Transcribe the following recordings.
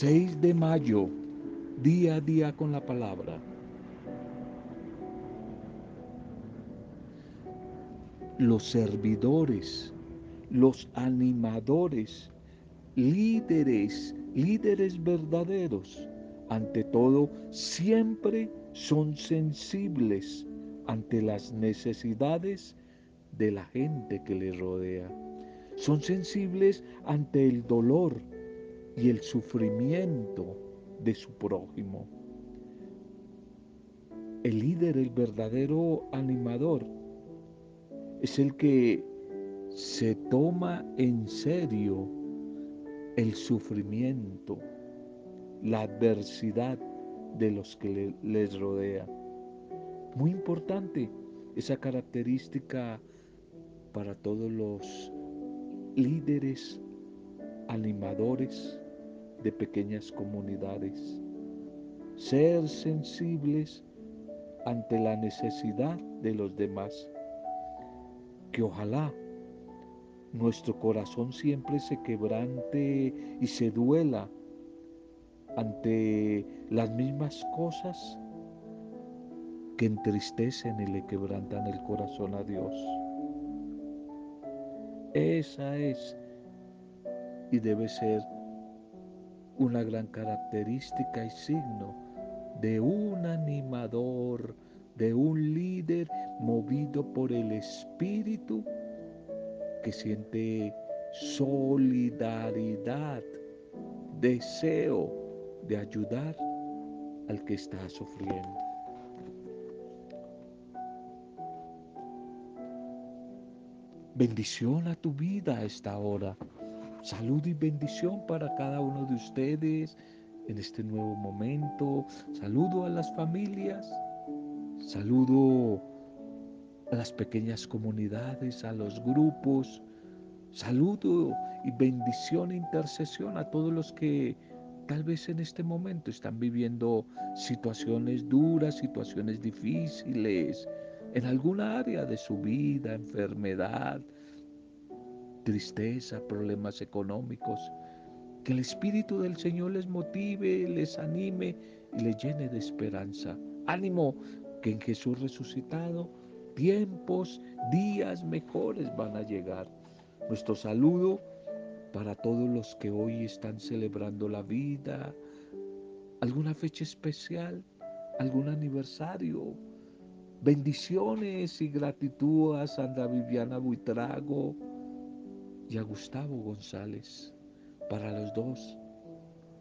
6 de mayo, día a día con la palabra. Los servidores, los animadores, líderes, líderes verdaderos, ante todo, siempre son sensibles ante las necesidades de la gente que les rodea. Son sensibles ante el dolor y el sufrimiento de su prójimo. El líder, el verdadero animador, es el que se toma en serio el sufrimiento, la adversidad de los que les rodea. Muy importante esa característica para todos los líderes, animadores de pequeñas comunidades. Ser sensibles ante la necesidad de los demás. Que ojalá nuestro corazón siempre se quebrante y se duela ante las mismas cosas que entristecen y le quebrantan el corazón a Dios. Esa es y debe ser una gran característica y signo de un animador, de un líder movido por el Espíritu que siente solidaridad, deseo de ayudar al que está sufriendo. Bendición a tu vida a esta hora. Salud y bendición para cada uno de ustedes en este nuevo momento. Saludo a las familias. Saludo a las pequeñas comunidades, a los grupos. Saludo y bendición e intercesión a todos los que tal vez en este momento están viviendo situaciones duras, situaciones difíciles, en alguna área de su vida, enfermedad, tristeza, problemas económicos. Que el Espíritu del Señor les motive, les anime y les llene de esperanza. Ánimo que en Jesús resucitado tiempos, días mejores van a llegar. Nuestro saludo para todos los que hoy están celebrando la vida, alguna fecha especial, algún aniversario. Bendiciones y gratitud a Sandra Viviana Buitrago y a Gustavo González. Para los dos.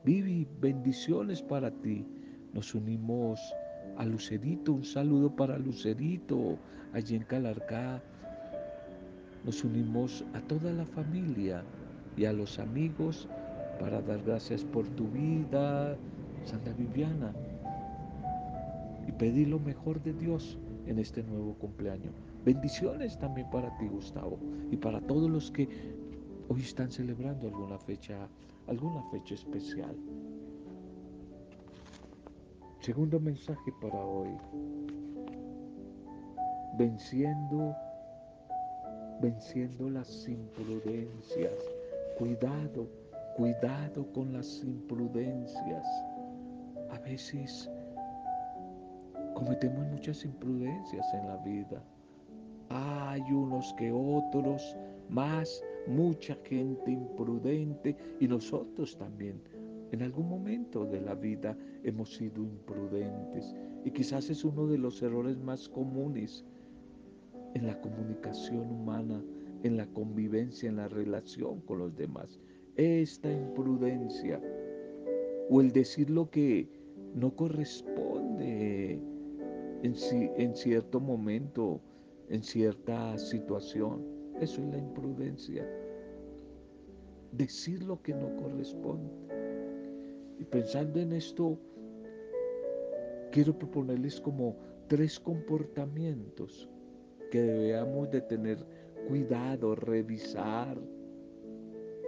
Vivi, bendiciones para ti. Nos unimos a Lucerito, un saludo para Lucerito, allí en Calarcá. Nos unimos a toda la familia y a los amigos para dar gracias por tu vida, Santa Viviana, y pedir lo mejor de Dios en este nuevo cumpleaños. Bendiciones también para ti, Gustavo, y para todos los que hoy están celebrando alguna fecha, alguna fecha especial. Segundo mensaje para hoy. Venciendo, venciendo las imprudencias Cuidado, cuidado con las imprudencias. A veces cometemos muchas imprudencias en la vida. Hay unos que otros, más, mucha gente imprudente y nosotros también. En algún momento de la vida hemos sido imprudentes y quizás es uno de los errores más comunes en la comunicación humana en la convivencia, en la relación con los demás. Esta imprudencia o el decir lo que no corresponde en, en cierto momento, en cierta situación, eso es la imprudencia. Decir lo que no corresponde. Y pensando en esto, quiero proponerles como tres comportamientos que debemos de tener cuidado, revisar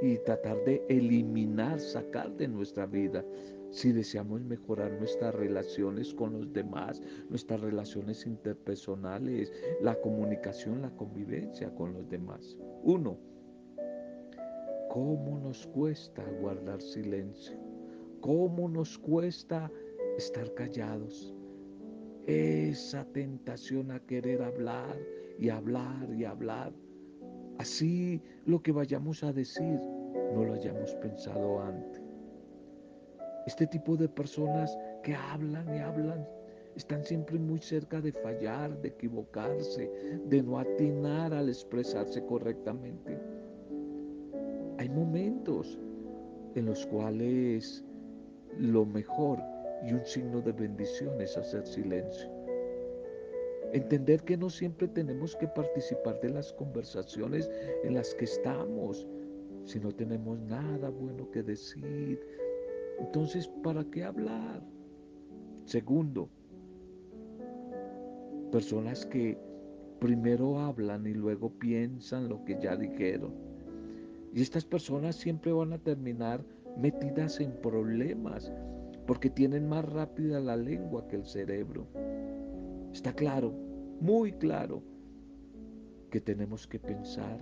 y tratar de eliminar, sacar de nuestra vida si deseamos mejorar nuestras relaciones con los demás, nuestras relaciones interpersonales, la comunicación, la convivencia con los demás. Uno, ¿cómo nos cuesta guardar silencio? ¿Cómo nos cuesta estar callados? Esa tentación a querer hablar y hablar y hablar. Así lo que vayamos a decir no lo hayamos pensado antes. Este tipo de personas que hablan y hablan están siempre muy cerca de fallar, de equivocarse, de no atinar al expresarse correctamente. Hay momentos en los cuales lo mejor y un signo de bendición es hacer silencio. Entender que no siempre tenemos que participar de las conversaciones en las que estamos, si no tenemos nada bueno que decir. Entonces, ¿para qué hablar? Segundo, personas que primero hablan y luego piensan lo que ya dijeron. Y estas personas siempre van a terminar metidas en problemas porque tienen más rápida la lengua que el cerebro. Está claro, muy claro, que tenemos que pensar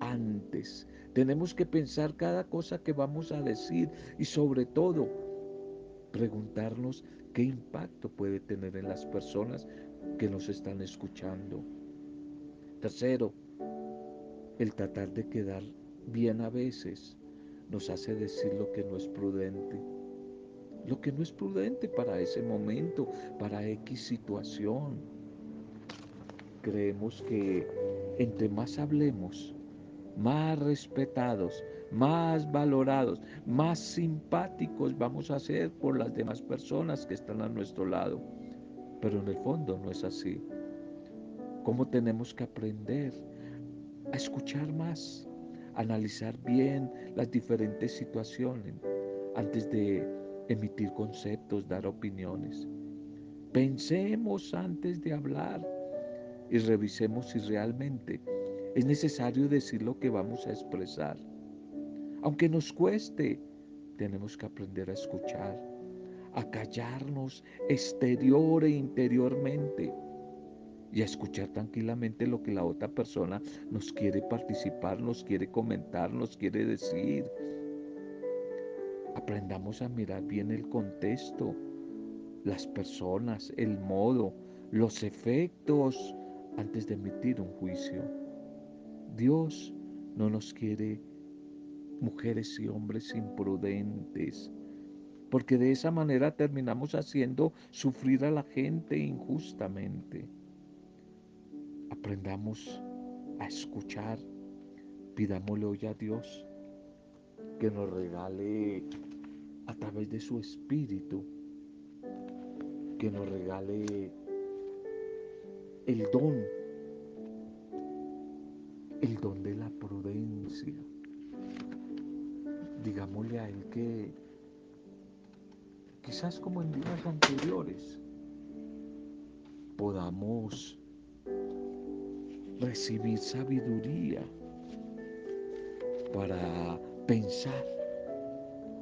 antes. Tenemos que pensar cada cosa que vamos a decir y sobre todo preguntarnos qué impacto puede tener en las personas que nos están escuchando. Tercero, el tratar de quedar bien a veces nos hace decir lo que no es prudente lo que no es prudente para ese momento, para X situación. Creemos que entre más hablemos, más respetados, más valorados, más simpáticos vamos a ser por las demás personas que están a nuestro lado. Pero en el fondo no es así. ¿Cómo tenemos que aprender a escuchar más, a analizar bien las diferentes situaciones antes de emitir conceptos, dar opiniones. Pensemos antes de hablar y revisemos si realmente es necesario decir lo que vamos a expresar. Aunque nos cueste, tenemos que aprender a escuchar, a callarnos exterior e interiormente y a escuchar tranquilamente lo que la otra persona nos quiere participar, nos quiere comentar, nos quiere decir. Aprendamos a mirar bien el contexto, las personas, el modo, los efectos antes de emitir un juicio. Dios no nos quiere mujeres y hombres imprudentes, porque de esa manera terminamos haciendo sufrir a la gente injustamente. Aprendamos a escuchar, pidámosle hoy a Dios que nos regale a través de su espíritu, que nos regale el don, el don de la prudencia. Digámosle a él que quizás como en días anteriores podamos recibir sabiduría para pensar,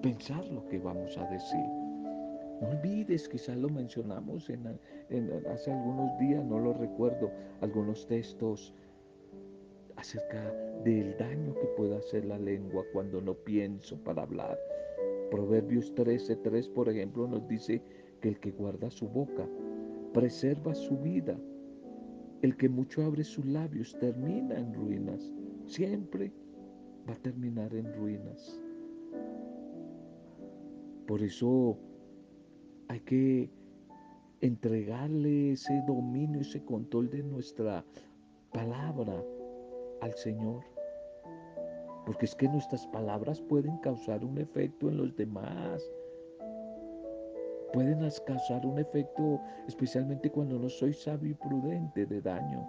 pensar lo que vamos a decir. No olvides, quizás lo mencionamos en, hace algunos días, no lo recuerdo, algunos textos acerca del daño que puede hacer la lengua cuando no pienso para hablar. Proverbios 13:3, por ejemplo, nos dice que el que guarda su boca preserva su vida. El que mucho abre sus labios termina en ruinas. Siempre va a terminar en ruinas. Por eso hay que entregarle ese dominio, ese control de nuestra palabra al Señor. Porque es que nuestras palabras pueden causar un efecto en los demás. Pueden causar un efecto, especialmente cuando no soy sabio y prudente, de daño.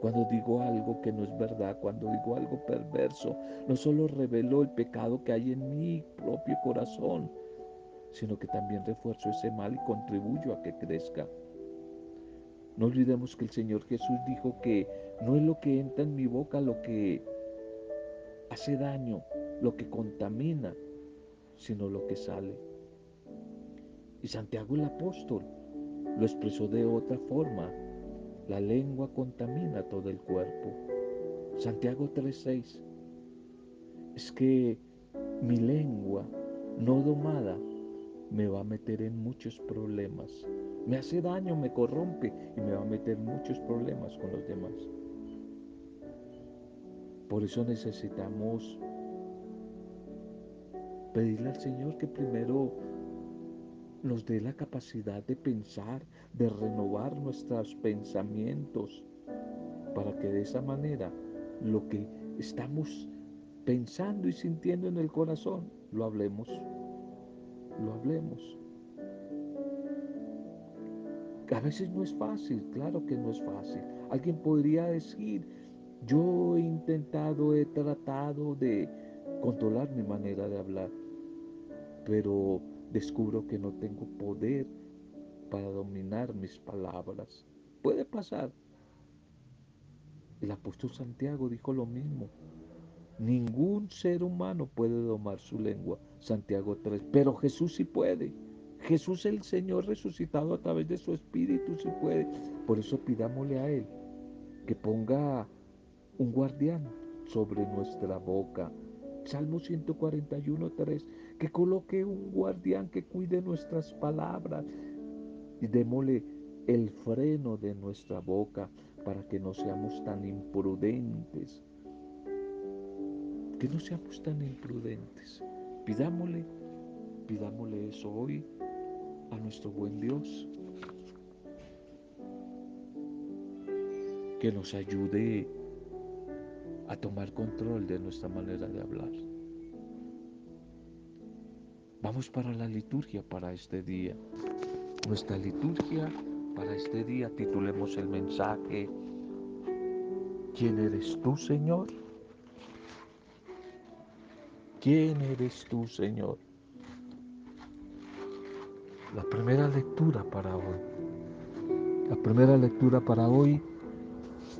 Cuando digo algo que no es verdad, cuando digo algo perverso, no solo revelo el pecado que hay en mi propio corazón, sino que también refuerzo ese mal y contribuyo a que crezca. No olvidemos que el Señor Jesús dijo que no es lo que entra en mi boca lo que hace daño, lo que contamina, sino lo que sale. Y Santiago el apóstol lo expresó de otra forma la lengua contamina todo el cuerpo. Santiago 3:6. Es que mi lengua no domada me va a meter en muchos problemas. Me hace daño, me corrompe y me va a meter muchos problemas con los demás. Por eso necesitamos pedirle al Señor que primero nos dé la capacidad de pensar, de renovar nuestros pensamientos, para que de esa manera lo que estamos pensando y sintiendo en el corazón, lo hablemos, lo hablemos. A veces no es fácil, claro que no es fácil. Alguien podría decir, yo he intentado, he tratado de controlar mi manera de hablar, pero descubro que no tengo poder para dominar mis palabras. Puede pasar. El apóstol Santiago dijo lo mismo. Ningún ser humano puede domar su lengua, Santiago 3, pero Jesús sí puede. Jesús el Señor resucitado a través de su Espíritu sí puede. Por eso pidámosle a Él que ponga un guardián sobre nuestra boca. Salmo 141, 3, que coloque un guardián que cuide nuestras palabras y démosle el freno de nuestra boca para que no seamos tan imprudentes. Que no seamos tan imprudentes. Pidámosle, pidámosle eso hoy a nuestro buen Dios. Que nos ayude a tomar control de nuestra manera de hablar. Vamos para la liturgia para este día. Nuestra liturgia para este día titulemos el mensaje ¿Quién eres tú, Señor? ¿Quién eres tú, Señor? La primera lectura para hoy. La primera lectura para hoy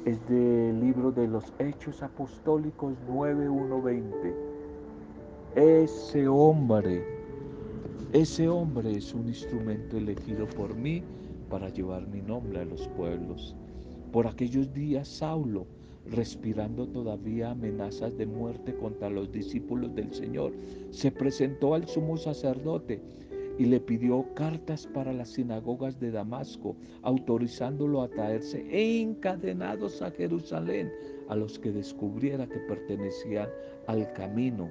es del libro de los Hechos Apostólicos 9120. Ese hombre, ese hombre es un instrumento elegido por mí para llevar mi nombre a los pueblos. Por aquellos días Saulo, respirando todavía amenazas de muerte contra los discípulos del Señor, se presentó al sumo sacerdote y le pidió cartas para las sinagogas de Damasco, autorizándolo a traerse encadenados a Jerusalén a los que descubriera que pertenecían al camino,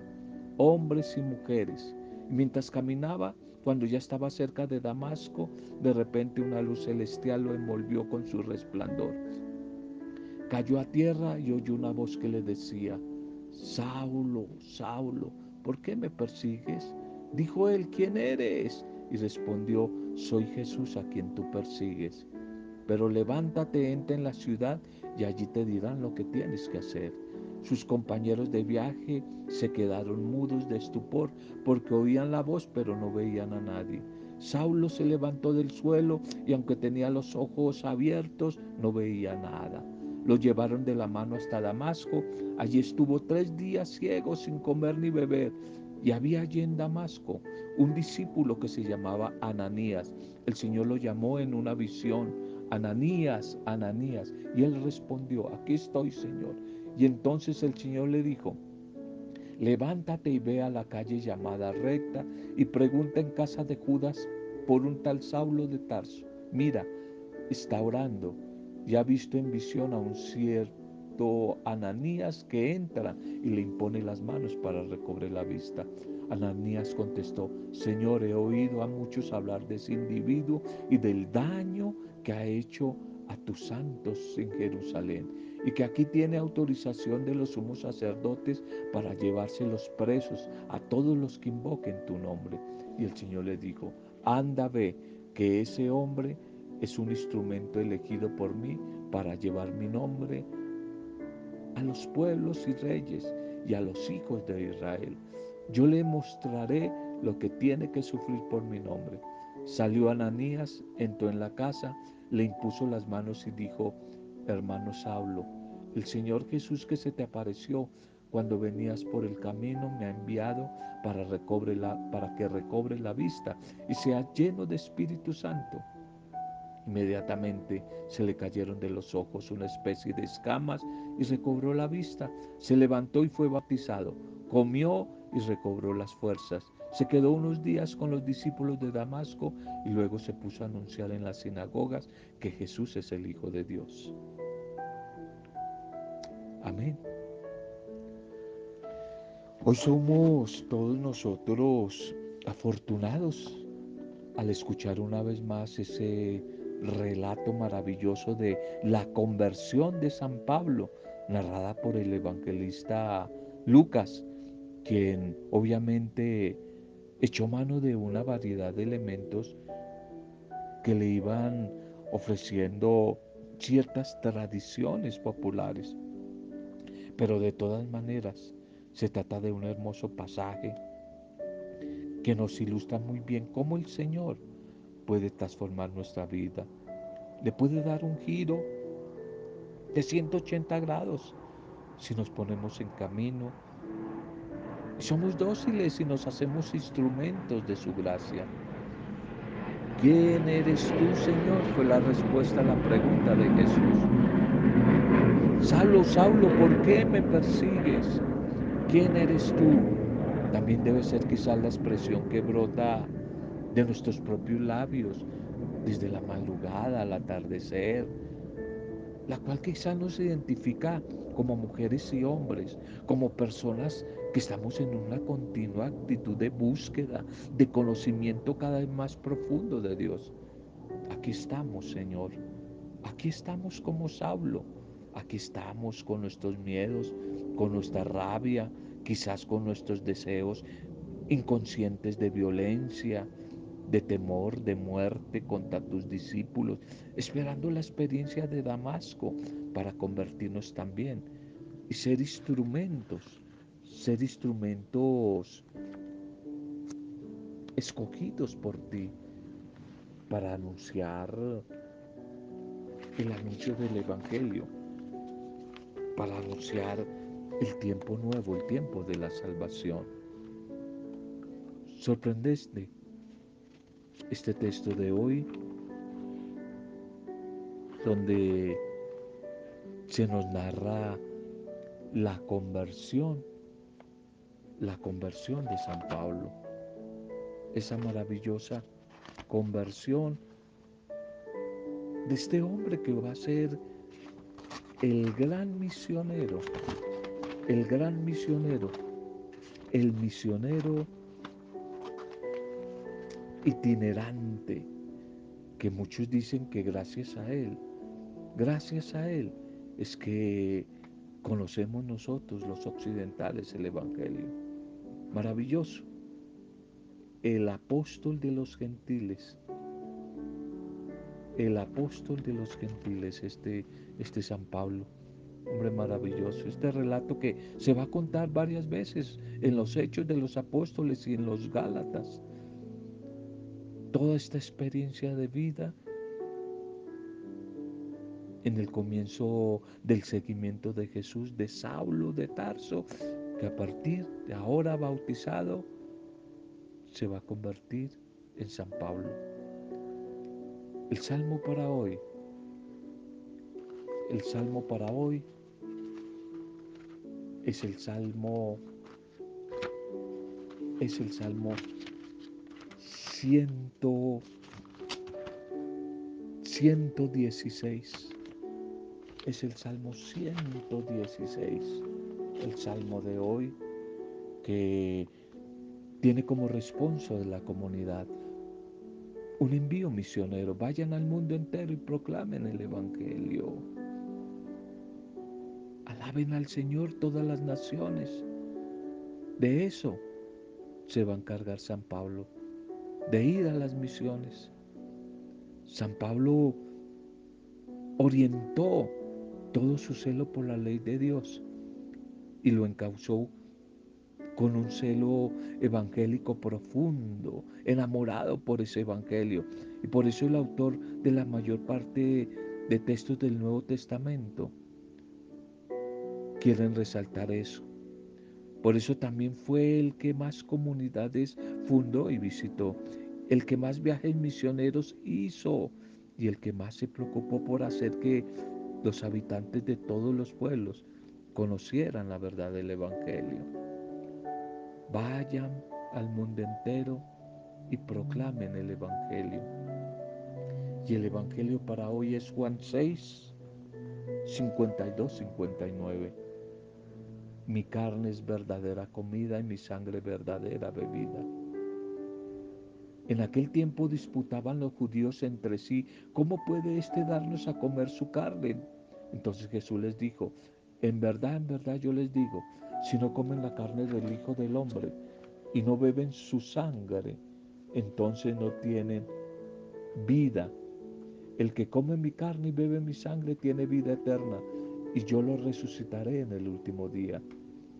hombres y mujeres. mientras caminaba, cuando ya estaba cerca de Damasco, de repente una luz celestial lo envolvió con su resplandor. Cayó a tierra y oyó una voz que le decía, Saulo, Saulo, ¿por qué me persigues? Dijo él, ¿quién eres? Y respondió, soy Jesús a quien tú persigues. Pero levántate, entra en la ciudad y allí te dirán lo que tienes que hacer. Sus compañeros de viaje se quedaron mudos de estupor porque oían la voz pero no veían a nadie. Saulo se levantó del suelo y aunque tenía los ojos abiertos no veía nada. Lo llevaron de la mano hasta Damasco. Allí estuvo tres días ciego sin comer ni beber. Y había allí en Damasco un discípulo que se llamaba Ananías. El Señor lo llamó en una visión, Ananías, Ananías. Y él respondió, aquí estoy, Señor. Y entonces el Señor le dijo, levántate y ve a la calle llamada recta y pregunta en casa de Judas por un tal Saulo de Tarso. Mira, está orando y ha visto en visión a un cierto Ananías que entra y le impone las manos para recobrar la vista. Ananías contestó, Señor, he oído a muchos hablar de ese individuo y del daño que ha hecho a tus santos en Jerusalén y que aquí tiene autorización de los sumos sacerdotes para llevarse los presos a todos los que invoquen tu nombre. Y el Señor le dijo, anda ve que ese hombre es un instrumento elegido por mí para llevar mi nombre a los pueblos y reyes y a los hijos de Israel. Yo le mostraré lo que tiene que sufrir por mi nombre. Salió Ananías, entró en la casa, le impuso las manos y dijo, hermano Saulo, el Señor Jesús que se te apareció cuando venías por el camino me ha enviado para, recobre la, para que recobre la vista y sea lleno de Espíritu Santo. Inmediatamente se le cayeron de los ojos una especie de escamas y recobró la vista. Se levantó y fue bautizado. Comió y recobró las fuerzas. Se quedó unos días con los discípulos de Damasco y luego se puso a anunciar en las sinagogas que Jesús es el Hijo de Dios. Amén. Hoy somos todos nosotros afortunados al escuchar una vez más ese relato maravilloso de la conversión de San Pablo, narrada por el evangelista Lucas, quien obviamente echó mano de una variedad de elementos que le iban ofreciendo ciertas tradiciones populares. Pero de todas maneras, se trata de un hermoso pasaje que nos ilustra muy bien cómo el Señor puede transformar nuestra vida. Le puede dar un giro de 180 grados si nos ponemos en camino. Somos dóciles y nos hacemos instrumentos de su gracia. ¿Quién eres tú, Señor? Fue la respuesta a la pregunta de Jesús. Saulo, Saulo, ¿por qué me persigues? ¿Quién eres tú? También debe ser quizás la expresión que brota de nuestros propios labios desde la madrugada al atardecer, la cual quizás nos identifica como mujeres y hombres, como personas que estamos en una continua actitud de búsqueda, de conocimiento cada vez más profundo de Dios. Aquí estamos, Señor. Aquí estamos como Saulo. Aquí estamos con nuestros miedos, con nuestra rabia, quizás con nuestros deseos inconscientes de violencia, de temor, de muerte contra tus discípulos, esperando la experiencia de Damasco para convertirnos también y ser instrumentos, ser instrumentos escogidos por ti para anunciar el anuncio del Evangelio, para anunciar el tiempo nuevo, el tiempo de la salvación. Sorprendeste este texto de hoy, donde se nos narra la conversión, la conversión de San Pablo, esa maravillosa conversión de este hombre que va a ser el gran misionero, el gran misionero, el misionero itinerante, que muchos dicen que gracias a Él, gracias a Él es que conocemos nosotros los occidentales el Evangelio. Maravilloso. El apóstol de los gentiles. El apóstol de los gentiles, este, este San Pablo. Hombre maravilloso. Este relato que se va a contar varias veces en los hechos de los apóstoles y en los Gálatas toda esta experiencia de vida en el comienzo del seguimiento de Jesús, de Saulo de Tarso, que a partir de ahora bautizado se va a convertir en San Pablo. El salmo para hoy, el salmo para hoy es el salmo, es el salmo 116. Es el Salmo 116, el Salmo de hoy que tiene como responso de la comunidad un envío misionero. Vayan al mundo entero y proclamen el Evangelio. Alaben al Señor todas las naciones. De eso se va a encargar San Pablo de ir a las misiones. San Pablo orientó todo su celo por la ley de Dios y lo encauzó con un celo evangélico profundo, enamorado por ese evangelio. Y por eso el autor de la mayor parte de textos del Nuevo Testamento quieren resaltar eso. Por eso también fue el que más comunidades fundó y visitó, el que más viajes misioneros hizo y el que más se preocupó por hacer que los habitantes de todos los pueblos conocieran la verdad del Evangelio. Vayan al mundo entero y proclamen el Evangelio. Y el Evangelio para hoy es Juan 6, 52, 59. Mi carne es verdadera comida y mi sangre verdadera bebida. En aquel tiempo disputaban los judíos entre sí, ¿cómo puede éste darnos a comer su carne? Entonces Jesús les dijo, en verdad, en verdad yo les digo, si no comen la carne del Hijo del Hombre y no beben su sangre, entonces no tienen vida. El que come mi carne y bebe mi sangre tiene vida eterna, y yo lo resucitaré en el último día.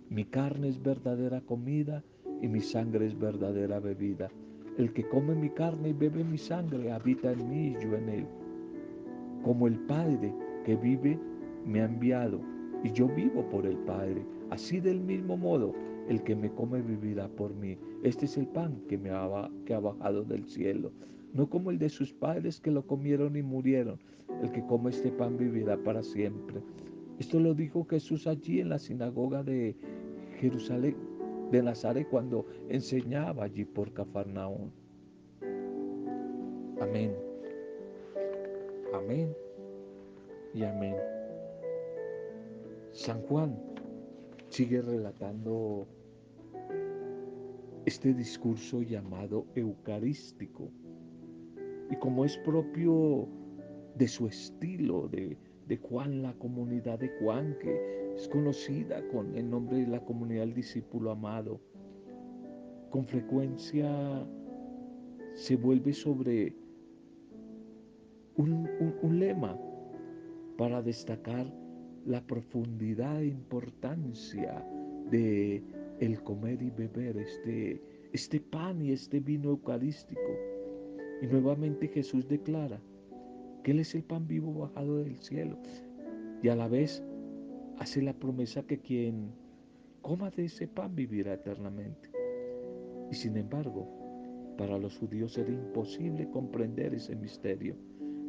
Mi carne es verdadera comida y mi sangre es verdadera bebida. El que come mi carne y bebe mi sangre habita en mí y yo en él. Como el Padre que vive me ha enviado y yo vivo por el Padre. Así del mismo modo, el que me come vivirá por mí. Este es el pan que, me ha, que ha bajado del cielo. No como el de sus padres que lo comieron y murieron. El que come este pan vivirá para siempre. Esto lo dijo Jesús allí en la sinagoga de Jerusalén de Nazaret cuando enseñaba allí por Cafarnaún. Amén. Amén y amén. San Juan sigue relatando este discurso llamado eucarístico. Y como es propio de su estilo, de, de Juan, la comunidad de Juan, que es conocida con el nombre de la comunidad del discípulo amado. Con frecuencia se vuelve sobre un, lema para destacar la profundidad e importancia de el comer y beber este, este pan y este vino eucarístico. Y nuevamente Jesús declara que Él es el pan vivo bajado del cielo y a la vez hace la promesa que quien coma de ese pan vivirá eternamente. Y sin embargo, para los judíos era imposible comprender ese misterio,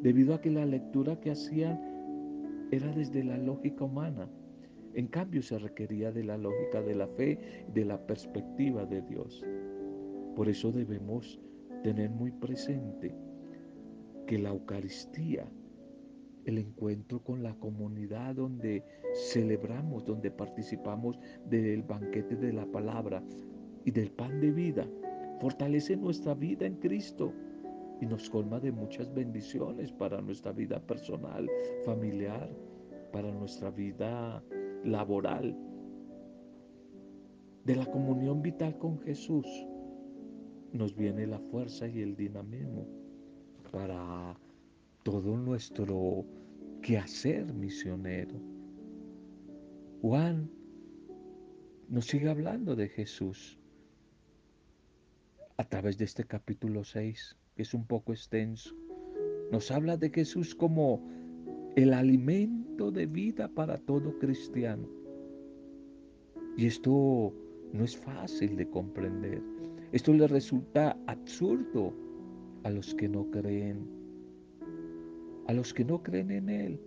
debido a que la lectura que hacían era desde la lógica humana. En cambio, se requería de la lógica de la fe, de la perspectiva de Dios. Por eso debemos tener muy presente que la Eucaristía el encuentro con la comunidad donde celebramos, donde participamos del banquete de la palabra y del pan de vida. Fortalece nuestra vida en Cristo y nos colma de muchas bendiciones para nuestra vida personal, familiar, para nuestra vida laboral. De la comunión vital con Jesús nos viene la fuerza y el dinamismo para todo nuestro quehacer misionero. Juan nos sigue hablando de Jesús a través de este capítulo 6, que es un poco extenso. Nos habla de Jesús como el alimento de vida para todo cristiano. Y esto no es fácil de comprender. Esto le resulta absurdo a los que no creen a los que no creen en Él.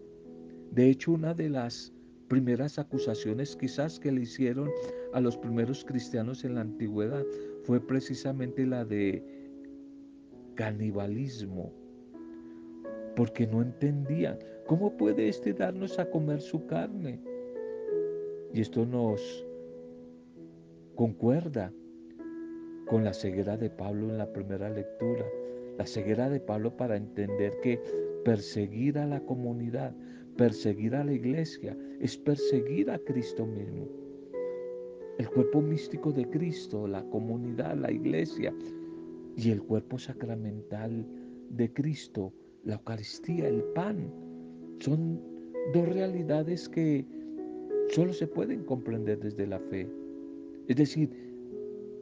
De hecho, una de las primeras acusaciones quizás que le hicieron a los primeros cristianos en la antigüedad fue precisamente la de canibalismo, porque no entendían cómo puede éste darnos a comer su carne. Y esto nos concuerda con la ceguera de Pablo en la primera lectura, la ceguera de Pablo para entender que perseguir a la comunidad, perseguir a la iglesia, es perseguir a Cristo mismo. El cuerpo místico de Cristo, la comunidad, la iglesia y el cuerpo sacramental de Cristo, la Eucaristía, el pan, son dos realidades que solo se pueden comprender desde la fe. Es decir,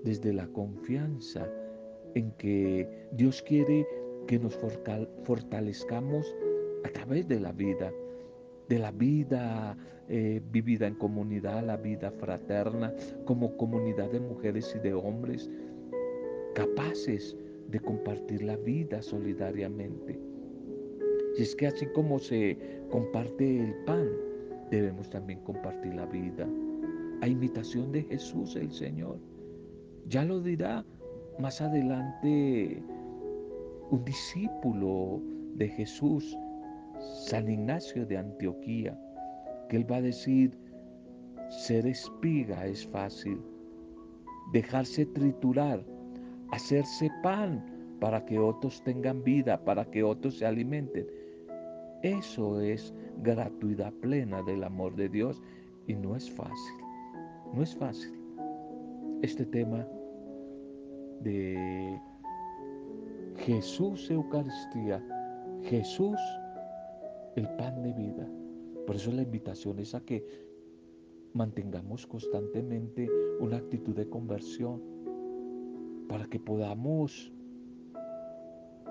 desde la confianza en que Dios quiere que nos fortalezcamos a través de la vida, de la vida eh, vivida en comunidad, la vida fraterna, como comunidad de mujeres y de hombres, capaces de compartir la vida solidariamente. Y es que así como se comparte el pan, debemos también compartir la vida, a imitación de Jesús el Señor. Ya lo dirá más adelante un discípulo de Jesús, San Ignacio de Antioquía, que él va a decir, ser espiga es fácil, dejarse triturar, hacerse pan para que otros tengan vida, para que otros se alimenten. Eso es gratuidad plena del amor de Dios y no es fácil, no es fácil. Este tema de Jesús Eucaristía, Jesús el pan de vida. Por eso la invitación es a que mantengamos constantemente una actitud de conversión para que podamos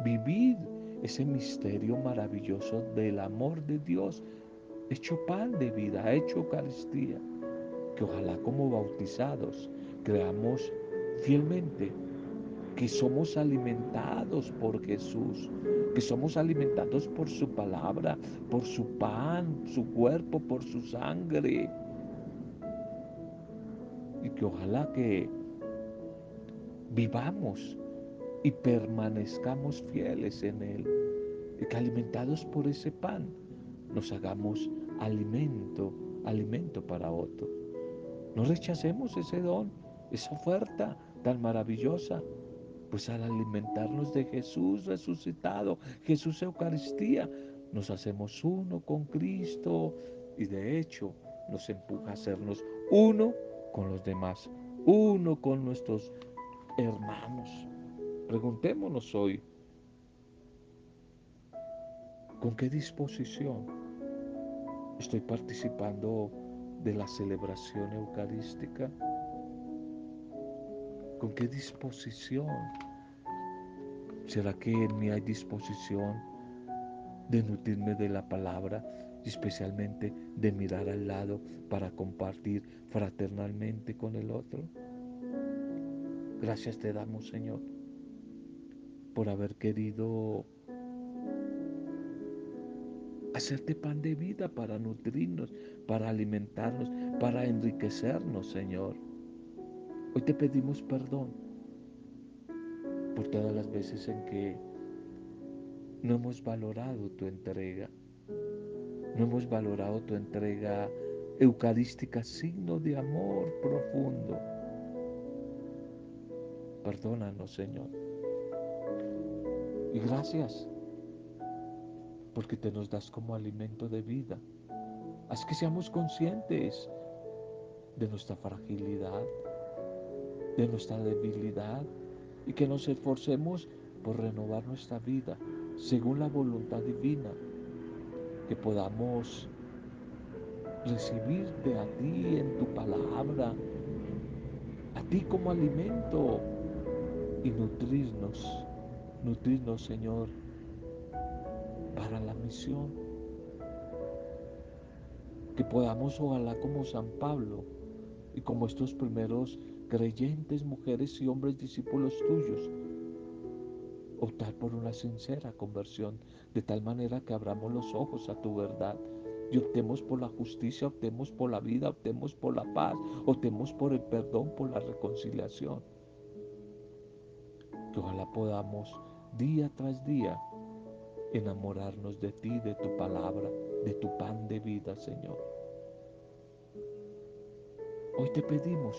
vivir ese misterio maravilloso del amor de Dios hecho pan de vida, hecho Eucaristía, que ojalá como bautizados creamos fielmente que somos alimentados por Jesús, que somos alimentados por su palabra, por su pan, su cuerpo, por su sangre. Y que ojalá que vivamos y permanezcamos fieles en Él, y que alimentados por ese pan nos hagamos alimento, alimento para otro. No rechacemos ese don, esa oferta tan maravillosa pues al alimentarnos de Jesús resucitado, Jesús Eucaristía, nos hacemos uno con Cristo y de hecho nos empuja a hacernos uno con los demás, uno con nuestros hermanos. Preguntémonos hoy, ¿con qué disposición estoy participando de la celebración eucarística? ¿Con qué disposición? ¿Será que en mí hay disposición de nutrirme de la palabra especialmente de mirar al lado para compartir fraternalmente con el otro? Gracias te damos, Señor, por haber querido hacerte pan de vida para nutrirnos, para alimentarnos, para enriquecernos, Señor. Hoy te pedimos perdón por todas las veces en que no hemos valorado tu entrega, no hemos valorado tu entrega eucarística, signo de amor profundo. Perdónanos, Señor. Y gracias porque te nos das como alimento de vida. Haz que seamos conscientes de nuestra fragilidad, de nuestra debilidad y que nos esforcemos por renovar nuestra vida según la voluntad divina, que podamos recibirte a ti en tu palabra, a ti como alimento y nutrirnos, nutrirnos Señor para la misión. Que podamos ojalá como San Pablo y como estos primeros creyentes, mujeres y hombres discípulos tuyos, optar por una sincera conversión, de tal manera que abramos los ojos a tu verdad y optemos por la justicia, optemos por la vida, optemos por la paz, optemos por el perdón, por la reconciliación. Que ojalá podamos día tras día enamorarnos de ti, de tu palabra, de tu pan de vida, Señor. Hoy te pedimos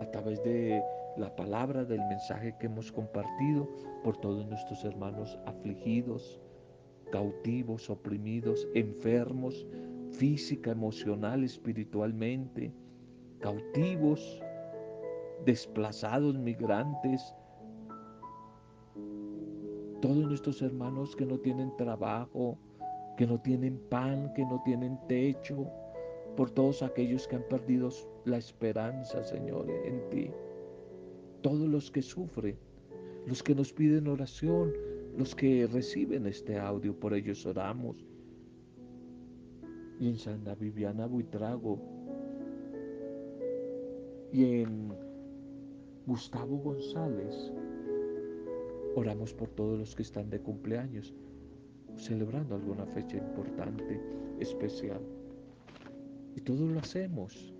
a través de la palabra, del mensaje que hemos compartido por todos nuestros hermanos afligidos, cautivos, oprimidos, enfermos, física, emocional, espiritualmente, cautivos, desplazados, migrantes, todos nuestros hermanos que no tienen trabajo, que no tienen pan, que no tienen techo, por todos aquellos que han perdido la esperanza, Señor, en ti. Todos los que sufren, los que nos piden oración, los que reciben este audio, por ellos oramos. Y en Santa Viviana Buitrago y en Gustavo González, oramos por todos los que están de cumpleaños, celebrando alguna fecha importante, especial. Y todo lo hacemos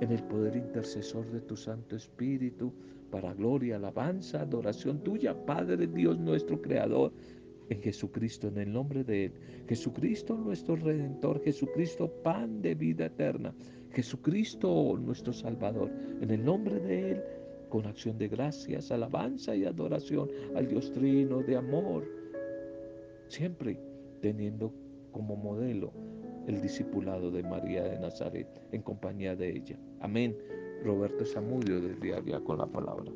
en el poder intercesor de tu Santo Espíritu, para gloria, alabanza, adoración tuya, Padre Dios nuestro Creador, en Jesucristo, en el nombre de Él. Jesucristo nuestro Redentor, Jesucristo pan de vida eterna, Jesucristo nuestro Salvador, en el nombre de Él, con acción de gracias, alabanza y adoración al Dios Trino de amor, siempre teniendo como modelo el discipulado de María de Nazaret en compañía de ella. Amén. Roberto Zamudio del día a día con la palabra.